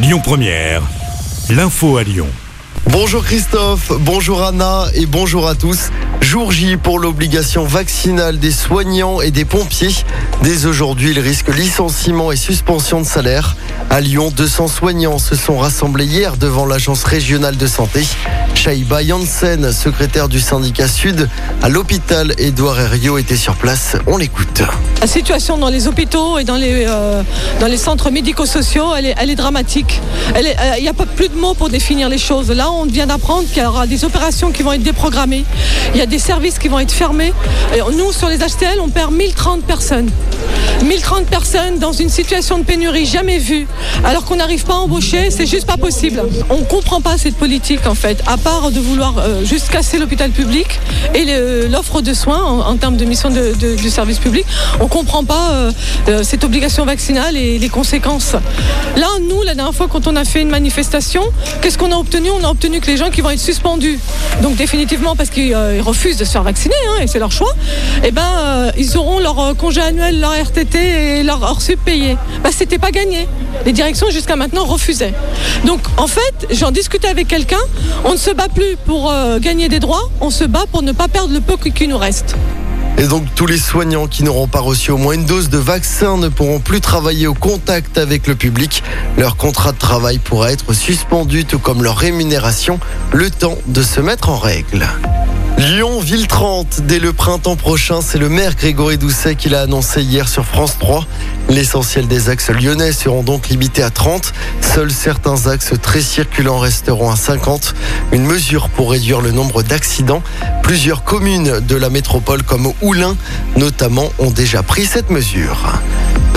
Lyon Première, l'info à Lyon. Bonjour Christophe, bonjour Anna et bonjour à tous. Jour J pour l'obligation vaccinale des soignants et des pompiers. Dès aujourd'hui, ils risquent licenciement et suspension de salaire. À Lyon, 200 soignants se sont rassemblés hier devant l'agence régionale de santé. Shaïba Janssen, secrétaire du syndicat Sud à l'hôpital Édouard Herriot, était sur place. On l'écoute. La situation dans les hôpitaux et dans les, euh, centres médico-sociaux, elle est, dramatique. Euh, Il n'y a pas plus de mots pour définir les choses. Là, on vient d'apprendre qu'il y aura des opérations qui vont être déprogrammées. Il des services qui vont être fermés. Nous, sur les HTL, on perd 1030 personnes. 1030 personnes dans une situation de pénurie jamais vue, alors qu'on n'arrive pas à embaucher, c'est juste pas possible. On comprend pas cette politique en fait, à part de vouloir euh, juste casser l'hôpital public et le- l'offre de soins en, termes de mission de- du service public. On comprend pas euh, euh, cette obligation vaccinale et les conséquences. Là, nous, la dernière fois, quand on a fait une manifestation, qu'est-ce qu'on a obtenu? On a obtenu que les gens qui vont être suspendus, donc définitivement parce qu'ils euh, ils refusent de se faire vacciner, hein, et c'est leur choix, eh ben, euh, ils auront leur euh, congé annuel, leur RTT et leur hors payé. Bah, c'était pas gagné. Les directions jusqu'à maintenant refusaient. Donc, en fait, j'en discutais avec quelqu'un. On ne se bat plus pour euh, gagner des droits, on se bat pour ne pas perdre le peu qui nous reste. Et donc tous les soignants qui n'auront pas reçu au moins une dose de vaccin ne pourront plus travailler au contact avec le public. Leur contrat de travail pourra être suspendu, tout comme leur rémunération, le temps de se mettre en règle. Lyon, ville 30, dès le printemps prochain, c'est le maire Grégory Doucet qui l'a annoncé hier sur France 3. L'essentiel des axes lyonnais seront donc limités à 30. Seuls certains axes très circulants resteront à 50. Une mesure pour réduire le nombre d'accidents. Plusieurs communes de la métropole comme Oulin notamment ont déjà pris cette mesure.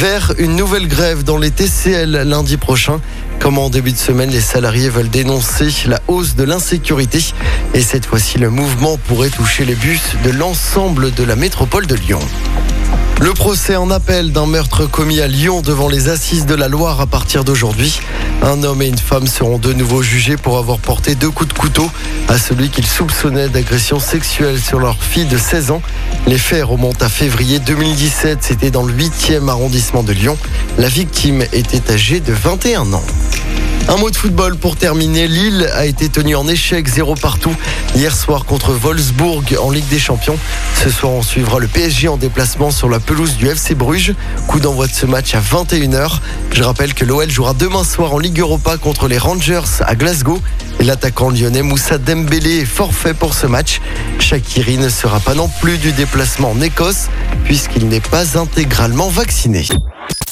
Vers une nouvelle grève dans les TCL lundi prochain. Comme en début de semaine, les salariés veulent dénoncer la hausse de l'insécurité. Et cette fois-ci, le mouvement pourrait toucher les bus de l'ensemble de la métropole de Lyon. Le procès en appel d'un meurtre commis à Lyon devant les assises de la Loire à partir d'aujourd'hui. Un homme et une femme seront de nouveau jugés pour avoir porté deux coups de couteau à celui qu'ils soupçonnaient d'agression sexuelle sur leur fille de 16 ans. Les faits remontent à février 2017, c'était dans le 8e arrondissement de Lyon. La victime était âgée de 21 ans. Un mot de football pour terminer. Lille a été tenu en échec, zéro partout, hier soir contre Wolfsburg en Ligue des Champions. Ce soir, on suivra le PSG en déplacement sur la pelouse du FC Bruges. Coup d'envoi de ce match à 21h. Je rappelle que l'OL jouera demain soir en Ligue Europa contre les Rangers à Glasgow. Et l'attaquant lyonnais Moussa Dembélé est forfait pour ce match. Shakiri ne sera pas non plus du déplacement en Écosse puisqu'il n'est pas intégralement vacciné.